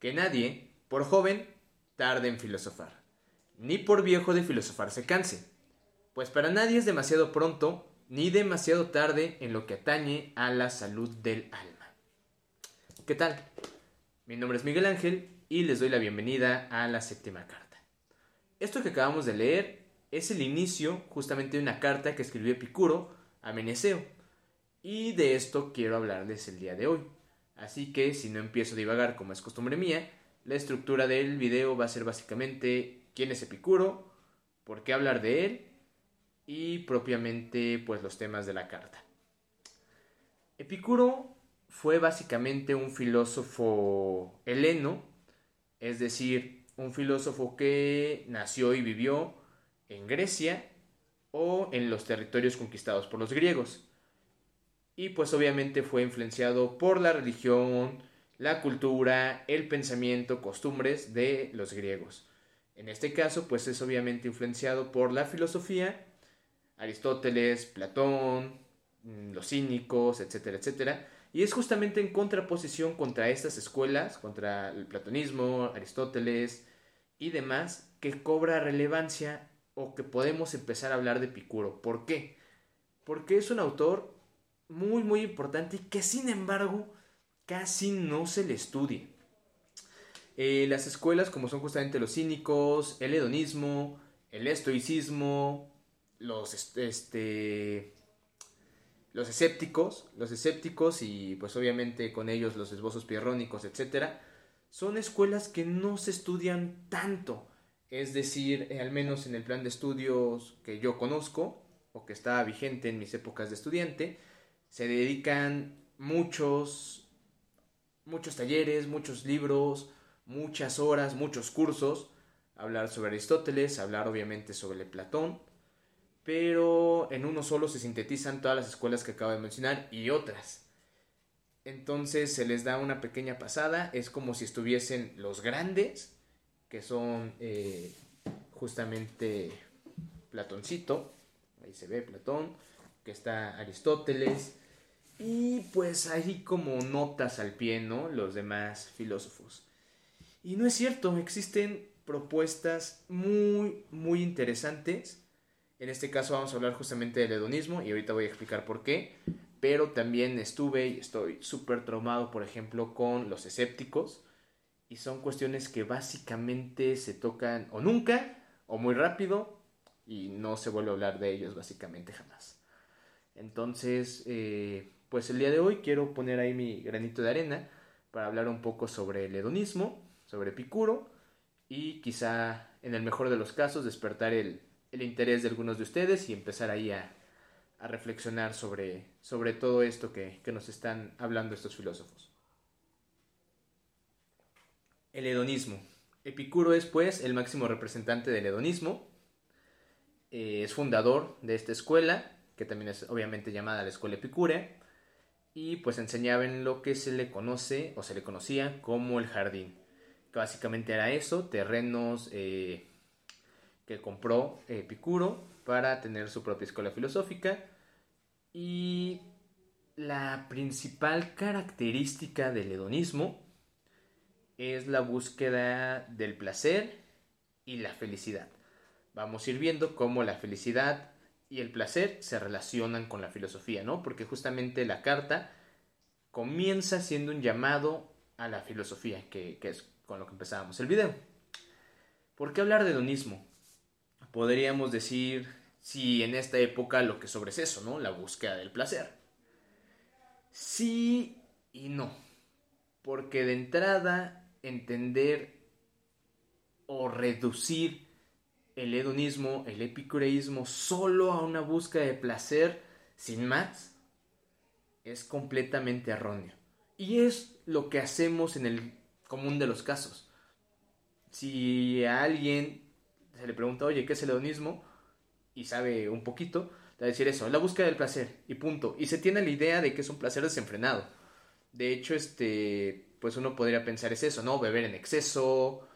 que nadie, por joven, tarde en filosofar, ni por viejo de filosofar se canse, pues para nadie es demasiado pronto ni demasiado tarde en lo que atañe a la salud del alma. ¿Qué tal? Mi nombre es Miguel Ángel y les doy la bienvenida a la séptima carta. Esto que acabamos de leer es el inicio justamente de una carta que escribió Epicuro a Meneceo, y de esto quiero hablarles el día de hoy. Así que si no empiezo a divagar como es costumbre mía, la estructura del video va a ser básicamente quién es Epicuro, por qué hablar de él y propiamente pues los temas de la carta. Epicuro fue básicamente un filósofo heleno, es decir, un filósofo que nació y vivió en Grecia o en los territorios conquistados por los griegos y pues obviamente fue influenciado por la religión, la cultura, el pensamiento, costumbres de los griegos. En este caso pues es obviamente influenciado por la filosofía, Aristóteles, Platón, mm, los cínicos, etcétera, etcétera, y es justamente en contraposición contra estas escuelas, contra el platonismo, Aristóteles y demás, que cobra relevancia o que podemos empezar a hablar de Epicuro. ¿Por qué? Porque es un autor muy, muy importante y que sin embargo casi no se le estudia. Eh, las escuelas como son justamente los cínicos, el hedonismo, el estoicismo, los, este, los escépticos, los escépticos y pues obviamente con ellos los esbozos pierrónicos, etcétera, son escuelas que no se estudian tanto. Es decir, eh, al menos en el plan de estudios que yo conozco o que estaba vigente en mis épocas de estudiante, se dedican muchos, muchos talleres, muchos libros, muchas horas, muchos cursos, a hablar sobre Aristóteles, a hablar obviamente sobre Platón, pero en uno solo se sintetizan todas las escuelas que acabo de mencionar y otras. Entonces se les da una pequeña pasada, es como si estuviesen los grandes, que son eh, justamente Platoncito, ahí se ve Platón, que está Aristóteles, y pues ahí como notas al pie, ¿no? Los demás filósofos. Y no es cierto, existen propuestas muy, muy interesantes. En este caso vamos a hablar justamente del hedonismo y ahorita voy a explicar por qué. Pero también estuve y estoy súper traumado, por ejemplo, con los escépticos. Y son cuestiones que básicamente se tocan o nunca o muy rápido y no se vuelve a hablar de ellos básicamente jamás. Entonces, eh, pues el día de hoy quiero poner ahí mi granito de arena para hablar un poco sobre el hedonismo, sobre Epicuro y quizá en el mejor de los casos despertar el, interés de algunos de ustedes y empezar ahí a, reflexionar sobre, sobre todo esto que, nos están hablando estos filósofos. El hedonismo. Epicuro es pues el máximo representante del hedonismo, eh, es fundador de esta escuela, que también es obviamente llamada la escuela epicúrea, y pues enseñaba en lo que se le conoce o se le conocía como el jardín. Que básicamente era eso, terrenos eh, que compró Epicuro para tener su propia escuela filosófica. Y la principal característica del hedonismo es la búsqueda del placer y la felicidad. Vamos a ir viendo cómo la felicidad y el placer se relacionan con la filosofía, ¿no? Porque justamente la carta comienza siendo un llamado a la filosofía, que, es con lo que empezábamos el video. ¿Por qué hablar de hedonismo? Podríamos decir si en esta época lo que sobre es eso, ¿no? La búsqueda del placer. Sí y no. Porque de entrada entender o reducir el hedonismo, el epicureísmo, solo a una búsqueda de placer sin más, es completamente erróneo. Y es lo que hacemos en el común de los casos. Si a alguien se le pregunta, oye, ¿qué es el hedonismo? Y sabe un poquito, va a decir eso, la búsqueda del placer, y punto. Y se tiene la idea de que es un placer desenfrenado. De hecho, este, pues uno podría pensar es eso, ¿no? Beber en exceso,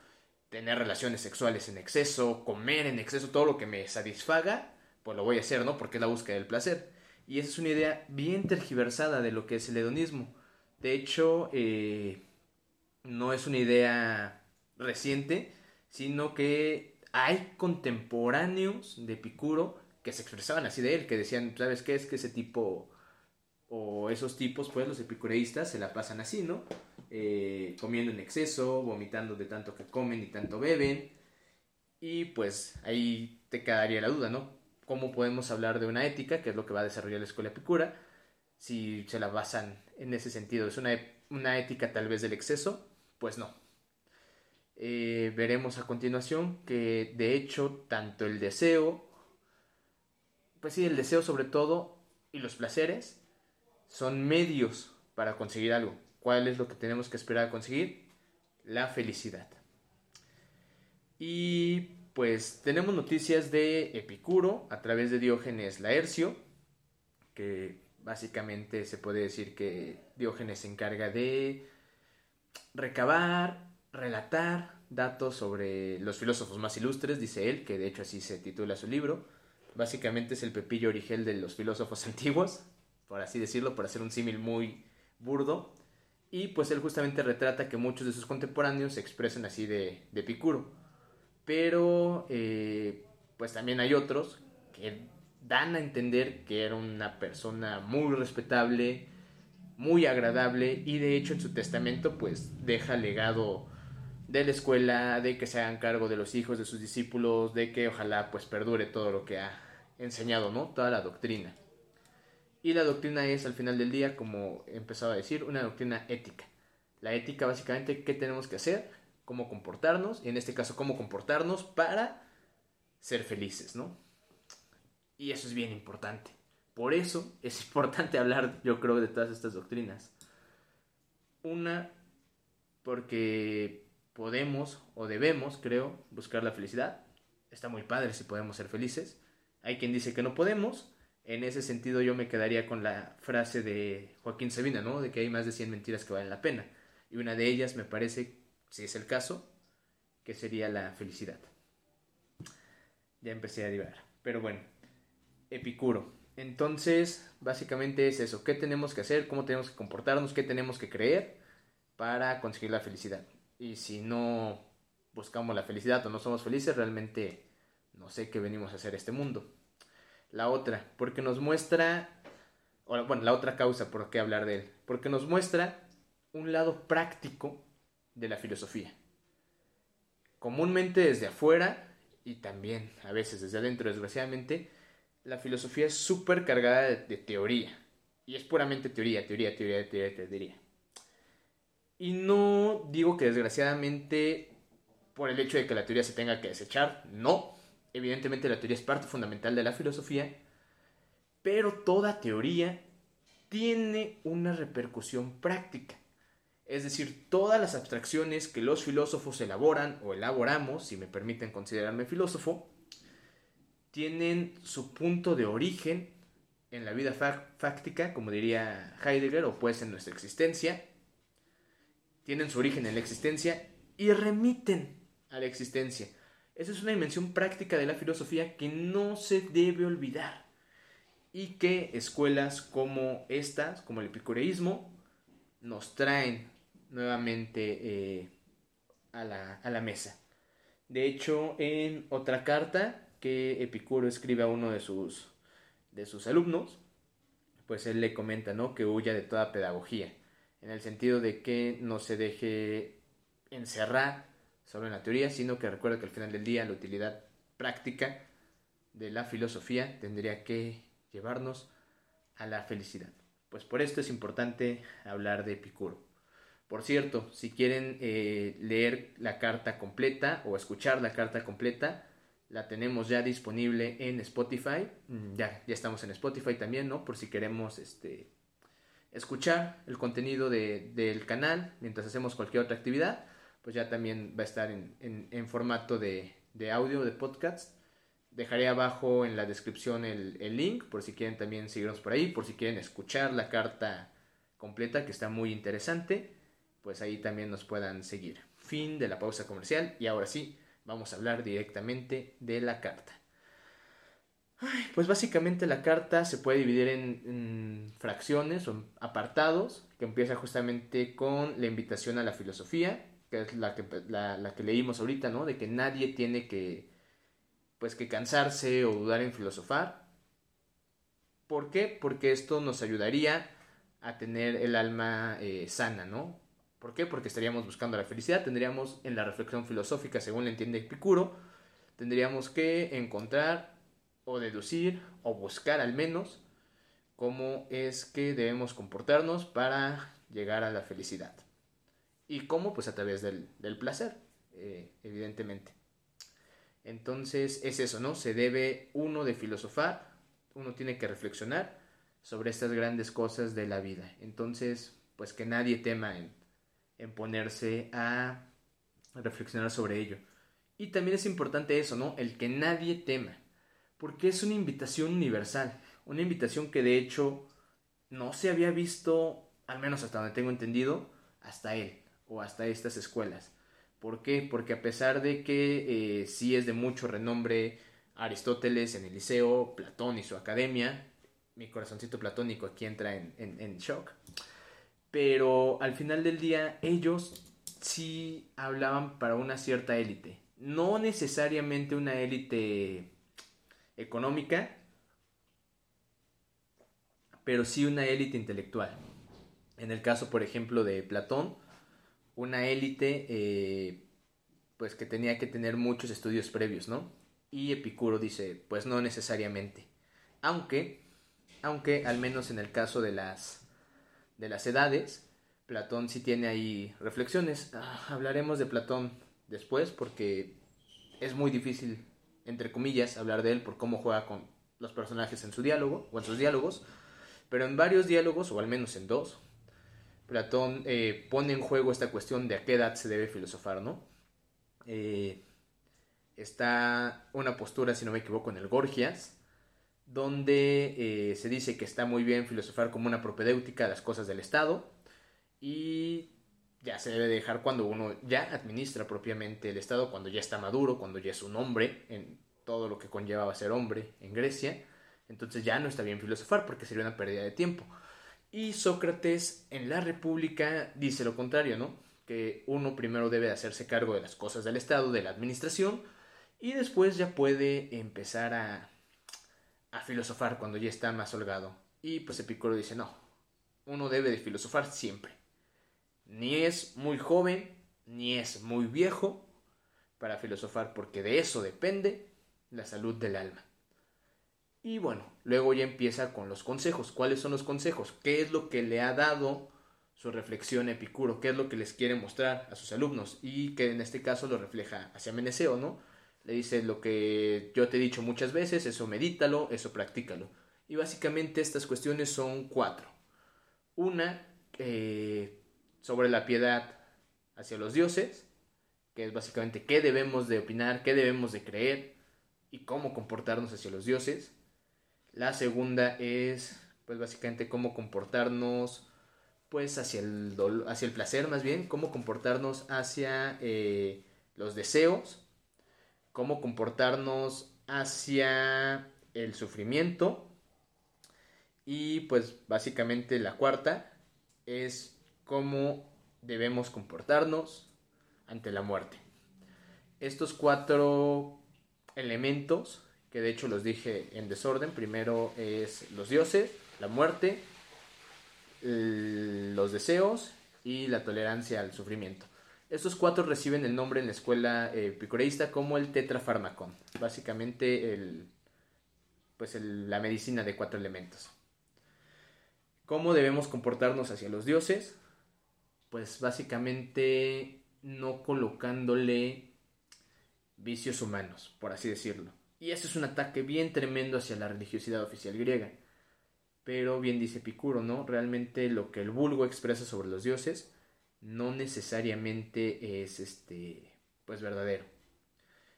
tener relaciones sexuales en exceso, comer en exceso, todo lo que me satisfaga, pues lo voy a hacer, ¿no? Porque es la búsqueda del placer. Y esa es una idea bien tergiversada de lo que es el hedonismo. De hecho, eh, no es una idea reciente, sino que hay contemporáneos de Epicuro que se expresaban así de él, que decían, ¿sabes qué? Es que ese tipo o esos tipos, pues los epicureístas se la pasan así, ¿no? Eh, comiendo en exceso, vomitando de tanto que comen y tanto beben. Y pues ahí te quedaría la duda, ¿no? ¿Cómo podemos hablar de una ética, que es lo que va a desarrollar la escuela epicura, si se la basan en ese sentido? ¿Es una, una ética tal vez del exceso? Pues no. Eh, veremos a continuación que de hecho tanto el deseo, pues sí, el deseo sobre todo y los placeres son medios para conseguir algo. ¿Cuál es lo que tenemos que esperar a conseguir? La felicidad. Y pues tenemos noticias de Epicuro a través de Diógenes Laercio, que básicamente se puede decir que Diógenes se encarga de recabar, relatar datos sobre los filósofos más ilustres, dice él, que de hecho así se titula su libro. Básicamente es el Pepillo Origel de los filósofos antiguos, por así decirlo, por hacer un símil muy burdo. Y pues él justamente retrata que muchos de sus contemporáneos se expresan así de, de Epicuro. Pero eh, pues también hay otros que dan a entender que era una persona muy respetable, muy agradable y de hecho en su testamento pues deja legado de la escuela, de que se hagan cargo de los hijos de sus discípulos, de que ojalá pues perdure todo lo que ha enseñado, ¿no? Toda la doctrina. Y la doctrina es, al final del día, como empezaba a decir, una doctrina ética. La ética básicamente, ¿qué tenemos que hacer? Cómo comportarnos, y en este caso, cómo comportarnos para ser felices, ¿no? Y eso es bien importante. Por eso es importante hablar, yo creo, de todas estas doctrinas. Una, porque podemos o debemos, creo, buscar la felicidad. Está muy padre si podemos ser felices. Hay quien dice que no podemos, en ese sentido yo me quedaría con la frase de Joaquín Sabina, ¿no? De que hay más de 100 mentiras que valen la pena. Y una de ellas me parece, si es el caso, que sería la felicidad. Ya empecé a divagar. Pero bueno, Epicuro. Entonces, básicamente es eso. ¿Qué tenemos que hacer? ¿Cómo tenemos que comportarnos? ¿Qué tenemos que creer para conseguir la felicidad? Y si no buscamos la felicidad o no somos felices, realmente no sé qué venimos a hacer este mundo la otra, porque nos muestra, bueno, la otra causa por qué hablar de él, porque nos muestra un lado práctico de la filosofía. Comúnmente desde afuera y también a veces desde adentro, desgraciadamente, la filosofía es súper cargada de, teoría. Y es puramente teoría, teoría, teoría, teoría, teoría. Y no digo que desgraciadamente por el hecho de que la teoría se tenga que desechar, no, Evidentemente la teoría es parte fundamental de la filosofía, pero toda teoría tiene una repercusión práctica. Es decir, todas las abstracciones que los filósofos elaboran o elaboramos, si me permiten considerarme filósofo, tienen su punto de origen en la vida fáctica, como diría Heidegger, o pues en nuestra existencia, tienen su origen en la existencia y remiten a la existencia. Esa es una dimensión práctica de la filosofía que no se debe olvidar y que escuelas como estas, como el epicureísmo, nos traen nuevamente eh, a, la, a la mesa. De hecho, en otra carta que Epicuro escribe a uno de sus, de sus alumnos, pues él le comenta ¿no? que huya de toda pedagogía, en el sentido de que no se deje encerrar solo en la teoría, sino que recuerda que al final del día la utilidad práctica de la filosofía tendría que llevarnos a la felicidad. Pues por esto es importante hablar de Epicuro. Por cierto, si quieren eh, leer la carta completa o escuchar la carta completa, la tenemos ya disponible en Spotify. Mm, ya, ya estamos en Spotify también, ¿no? Por si queremos este, escuchar el contenido del canal mientras hacemos cualquier otra actividad pues ya también va a estar en, formato de, audio, de podcast. Dejaré abajo en la descripción el, el, link por si quieren también seguirnos por ahí, por si quieren escuchar la carta completa que está muy interesante, pues ahí también nos puedan seguir. Fin de la pausa comercial y ahora sí, vamos a hablar directamente de la carta. Pues básicamente la carta se puede dividir en, fracciones o apartados, que empieza justamente con la invitación a la filosofía, que es la que, la, que leímos ahorita, ¿no? De que nadie tiene que, pues, que cansarse o dudar en filosofar. ¿Por qué? Porque esto nos ayudaría a tener el alma eh, sana, ¿no? ¿Por qué? Porque estaríamos buscando la felicidad, tendríamos en la reflexión filosófica, según le entiende Epicuro, tendríamos que encontrar o deducir o buscar al menos cómo es que debemos comportarnos para llegar a la felicidad. ¿Y cómo? Pues a través del, placer, eh, evidentemente. Entonces es eso, ¿no? Se debe uno de filosofar, uno tiene que reflexionar sobre estas grandes cosas de la vida. Entonces, pues que nadie tema en, en ponerse a reflexionar sobre ello. Y también es importante eso, ¿no? El que nadie tema porque es una invitación universal, una invitación que de hecho no se había visto, al menos hasta donde tengo entendido, hasta él o hasta estas escuelas. ¿Por qué? Porque a pesar de que eh, sí es de mucho renombre Aristóteles en el liceo, Platón y su academia, mi corazoncito platónico aquí entra en, en shock, pero al final del día ellos sí hablaban para una cierta élite, no necesariamente una élite económica, pero sí una élite intelectual. En el caso, por ejemplo, de Platón, una élite eh, pues que tenía que tener muchos estudios previos, ¿no? Y Epicuro dice, pues no necesariamente. Aunque, aunque al menos en el caso de las, de las edades, Platón sí tiene ahí reflexiones. Ah, hablaremos de Platón después porque es muy difícil entre comillas, hablar de él por cómo juega con los personajes en su diálogo o en sus diálogos, pero en varios diálogos, o al menos en dos, Platón eh, pone en juego esta cuestión de a qué edad se debe filosofar, ¿no? Eh, está una postura, si no me equivoco, en el Gorgias, donde eh, se dice que está muy bien filosofar como una propedéutica a las cosas del Estado y ya se debe dejar cuando uno ya administra propiamente el Estado, cuando ya está maduro, cuando ya es un hombre en todo lo que conllevaba ser hombre en Grecia. Entonces ya no está bien filosofar porque sería una pérdida de tiempo. Y Sócrates en la República dice lo contrario, ¿no? Que uno primero debe hacerse cargo de las cosas del Estado, de la administración, y después ya puede empezar a, a filosofar cuando ya está más holgado. Y pues Epicuro dice, no, uno debe de filosofar siempre ni es muy joven, ni es muy viejo para filosofar, porque de eso depende la salud del alma. Y bueno, luego ya empieza con los consejos. ¿Cuáles son los consejos? ¿Qué es lo que le ha dado su reflexión Epicuro? ¿Qué es lo que les quiere mostrar a sus alumnos? Y que en este caso lo refleja hacia Meneceo, ¿no? Le dice lo que yo te he dicho muchas veces, eso medítalo, eso practícalo. Y básicamente estas cuestiones son cuatro. Una, eh, sobre la piedad hacia los dioses, que es básicamente qué debemos de opinar, qué debemos de creer y cómo comportarnos hacia los dioses. La segunda es, pues básicamente cómo comportarnos, pues hacia el, hacia el placer más bien, cómo comportarnos hacia eh, los deseos, cómo comportarnos hacia el sufrimiento y pues básicamente la cuarta es cómo debemos comportarnos ante la muerte. Estos cuatro elementos, que de hecho los dije en desorden, primero es los dioses, la muerte, los deseos y la tolerancia al sufrimiento. Estos cuatro reciben el nombre en la escuela eh, epicureísta como el tetrafármacon, básicamente el, pues la medicina de cuatro elementos. ¿Cómo debemos comportarnos hacia los dioses? pues básicamente no colocándole vicios humanos, por así decirlo. Y ese es un ataque bien tremendo hacia la religiosidad oficial griega. Pero bien dice Picuro, ¿no? Realmente lo que el vulgo expresa sobre los dioses no necesariamente es este pues verdadero.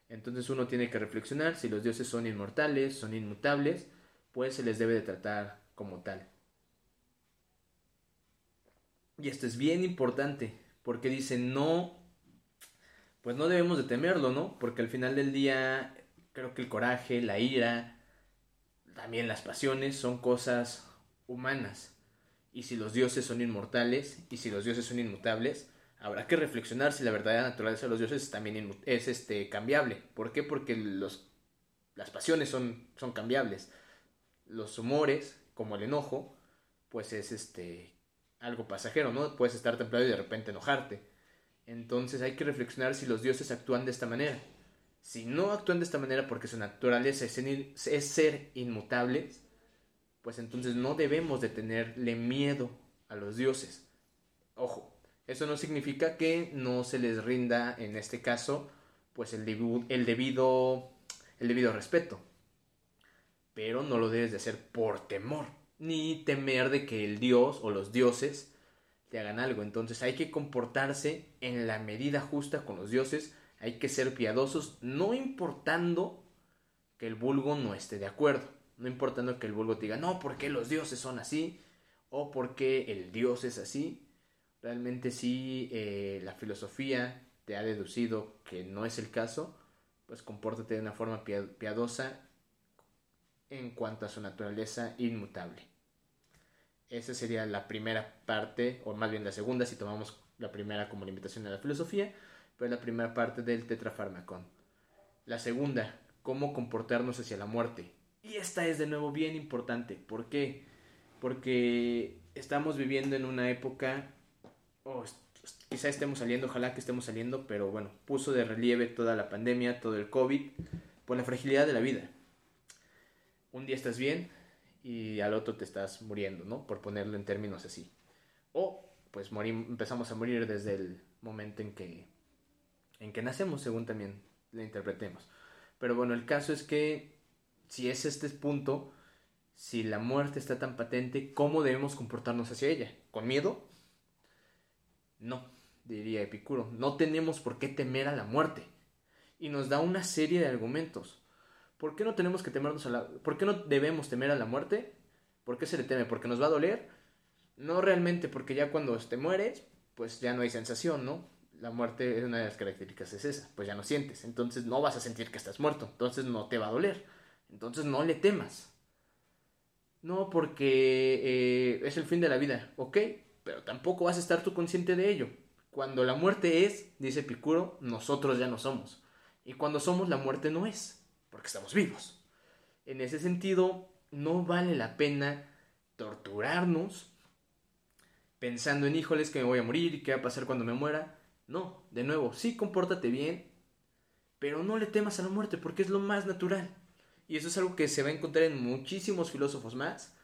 Entonces uno tiene que reflexionar si los dioses son inmortales, son inmutables, pues se les debe de tratar como tal. Y esto es bien importante, porque dice, no, pues no debemos de temerlo, ¿no? Porque al final del día creo que el coraje, la ira, también las pasiones son cosas humanas. Y si los dioses son inmortales y si los dioses son inmutables, habrá que reflexionar si la verdadera naturaleza de los dioses también es este, cambiable. ¿Por qué? Porque los, las pasiones son, son cambiables. Los humores, como el enojo, pues es este, algo pasajero, ¿no? Puedes estar templado y de repente enojarte. Entonces hay que reflexionar si los dioses actúan de esta manera. Si no actúan de esta manera porque su naturaleza es ser inmutables, pues entonces no debemos de tenerle miedo a los dioses. Ojo, eso no significa que no se les rinda, en este caso, pues el, el, debido, el debido respeto. Pero no lo debes de hacer por temor, ni temer de que el dios o los dioses te hagan algo. Entonces hay que comportarse en la medida justa con los dioses, hay que ser piadosos, no importando que el vulgo no esté de acuerdo, no importando que el vulgo te diga, no, porque los dioses son así, o porque el dios es así, realmente si eh, la filosofía te ha deducido que no es el caso, pues compórtate de una forma piadosa en cuanto a su naturaleza inmutable. Esa sería la primera parte, o más bien la segunda, si tomamos la primera como limitación de la filosofía, pero la primera parte del tetrafarmacón. La segunda, cómo comportarnos hacia la muerte. Y esta es de nuevo bien importante. ¿Por qué? Porque estamos viviendo en una época oh, quizá estemos saliendo, ojalá que estemos saliendo, pero bueno, puso de relieve toda la pandemia, todo el COVID, por la fragilidad de la vida. Un día estás bien y al otro te estás muriendo, ¿no? Por ponerlo en términos así. O pues empezamos a morir desde el momento en que, en que nacemos, según también lo interpretemos. Pero bueno, el caso es que si es este punto, si la muerte está tan patente, ¿cómo debemos comportarnos hacia ella? ¿Con miedo? No, diría Epicuro, no tenemos por qué temer a la muerte. Y nos da una serie de argumentos. ¿Por qué no tenemos que temernos a la ¿Por qué no debemos temer a la muerte? ¿Por qué se le teme? ¿Porque nos va a doler? No realmente, porque ya cuando te mueres, pues ya no hay sensación, ¿no? La muerte es una de las características es esa, pues ya no sientes, entonces no vas a sentir que estás muerto, entonces no te va a doler, entonces no le temas. No, porque eh, es el fin de la vida, ¿ok? pero tampoco vas a estar tú consciente de ello. Cuando la muerte es, dice Picuro, nosotros ya no somos. Y cuando somos, la muerte no es, porque estamos vivos. En ese sentido, no vale la pena torturarnos pensando en, híjoles, que me voy a morir y qué va a pasar cuando me muera. No, de nuevo, sí, compórtate bien, pero no le temas a la muerte porque es lo más natural. Y eso es algo que se va a encontrar en muchísimos filósofos más,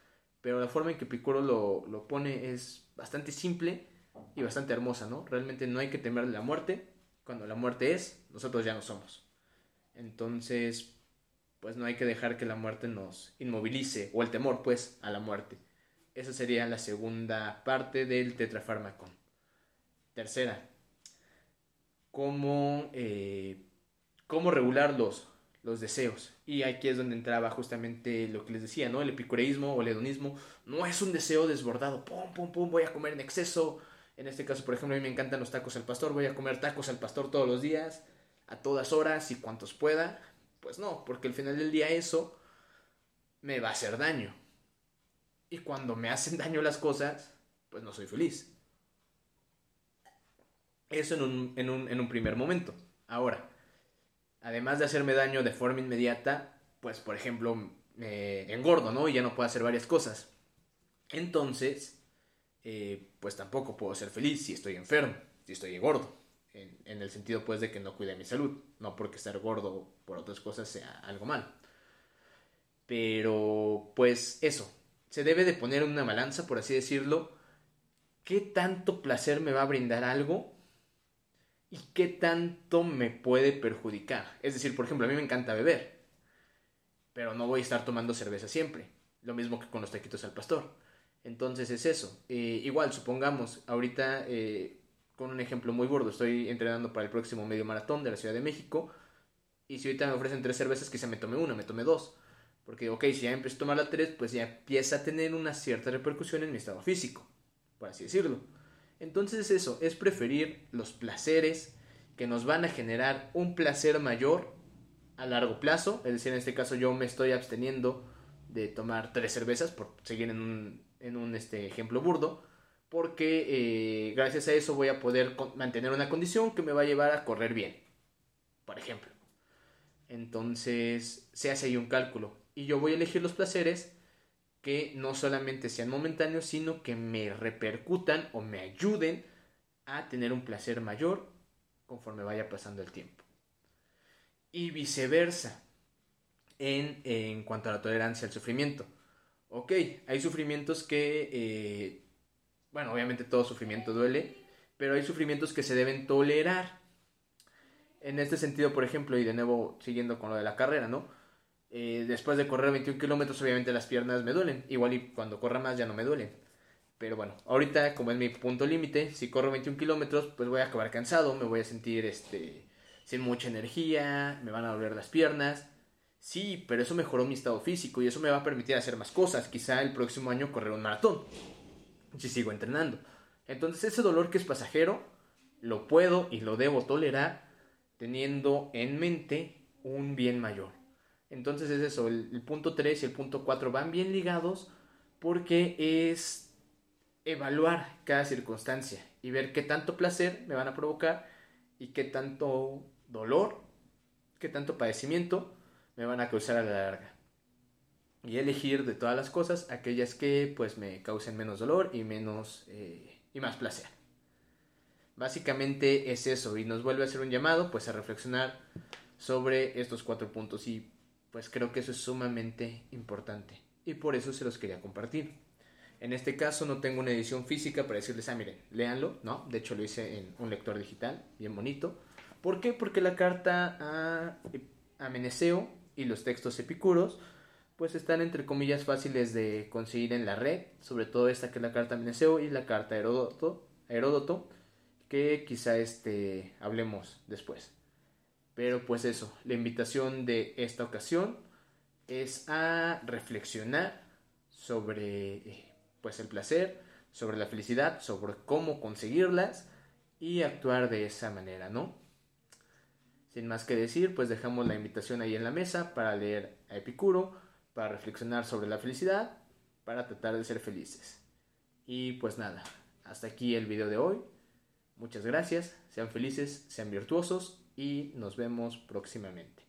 pero la forma en que Picuro lo, lo pone es bastante simple y bastante hermosa, ¿no? Realmente no hay que temer la muerte. Cuando la muerte es, nosotros ya no somos. Entonces, pues no hay que dejar que la muerte nos inmovilice, o el temor, pues, a la muerte. Esa sería la segunda parte del tetrafármaco. Tercera, cómo, eh, cómo regular los, los deseos. Y aquí es donde entraba justamente lo que les decía, ¿no? El epicureísmo o el hedonismo no es un deseo desbordado, pum, pum, pum, voy a comer en exceso. En este caso, por ejemplo, a mí me encantan los tacos al pastor, voy a comer tacos al pastor todos los días, a todas horas y cuantos pueda. Pues no, porque al final del día eso me va a hacer daño. Y cuando me hacen daño las cosas, pues no soy feliz. Eso en un, en un, en un primer momento. Ahora, además de hacerme daño de forma inmediata, pues por ejemplo, engordo, ¿no? Y ya no puedo hacer varias cosas. Entonces, eh, pues tampoco puedo ser feliz si estoy enfermo, si estoy gordo. En, en, el sentido pues de que no cuide mi salud, no porque estar gordo por otras cosas sea algo mal. Pero pues eso, se debe de poner en una balanza, por así decirlo, qué tanto placer me va a brindar algo y qué tanto me puede perjudicar. Es decir, por ejemplo, a mí me encanta beber, pero no voy a estar tomando cerveza siempre. Lo mismo que con los taquitos al pastor. Entonces es eso. Eh, igual, supongamos, ahorita, eh, con un ejemplo muy gordo, estoy entrenando para el próximo medio maratón de la Ciudad de México. Y si ahorita me ofrecen tres cervezas, quizá me tome una, me tome dos. Porque, ok, si ya empiezo a tomar la tres, pues ya empieza a tener una cierta repercusión en mi estado físico, por así decirlo. Entonces eso, es preferir los placeres que nos van a generar un placer mayor a largo plazo, es decir, en este caso yo me estoy absteniendo de tomar tres cervezas, por seguir en un, este, ejemplo burdo, porque eh, gracias a eso voy a poder mantener una condición que me va a llevar a correr bien, por ejemplo. Entonces se hace ahí un cálculo y yo voy a elegir los placeres que no solamente sean momentáneos, sino que me repercutan o me ayuden a tener un placer mayor conforme vaya pasando el tiempo. Y viceversa, en, en cuanto a la tolerancia al sufrimiento. Ok, hay sufrimientos que, eh, bueno, obviamente todo sufrimiento duele, pero hay sufrimientos que se deben tolerar. En este sentido, por ejemplo, y de nuevo siguiendo con lo de la carrera, ¿no? Eh, después de correr 21 kilómetros, obviamente las piernas me duelen. Igual y cuando corra más ya no me duelen. Pero bueno, ahorita como es mi punto límite, si corro 21 kilómetros, pues voy a acabar cansado, me voy a sentir este, sin mucha energía, me van a doler las piernas. Sí, pero eso mejoró mi estado físico y eso me va a permitir hacer más cosas. Quizá el próximo año correr un maratón, si sigo entrenando. Entonces ese dolor que es pasajero, lo puedo y lo debo tolerar teniendo en mente un bien mayor. Entonces es eso, el, punto 3 y el punto 4 van bien ligados porque es evaluar cada circunstancia y ver qué tanto placer me van a provocar y qué tanto dolor, qué tanto padecimiento me van a causar a la larga. Y elegir de todas las cosas aquellas que pues me causen menos dolor y menos eh, y más placer. Básicamente es eso y nos vuelve a hacer un llamado pues a reflexionar sobre estos cuatro puntos y pues creo que eso es sumamente importante y por eso se los quería compartir. En este caso no tengo una edición física para decirles, ah, miren, léanlo, ¿no? De hecho lo hice en un lector digital, bien bonito. ¿Por qué? Porque la carta a, a y los textos epicuros, pues están entre comillas fáciles de conseguir en la red, sobre todo esta que es la carta a y la carta a Heródoto, Heródoto que quizá este, hablemos después. Pero pues eso, la invitación de esta ocasión es a reflexionar sobre eh, pues el placer, sobre la felicidad, sobre cómo conseguirlas y actuar de esa manera, ¿no? Sin más que decir, pues dejamos la invitación ahí en la mesa para leer a Epicuro, para reflexionar sobre la felicidad, para tratar de ser felices. Y pues nada, hasta aquí el video de hoy. Muchas gracias, sean felices, sean virtuosos y nos vemos próximamente.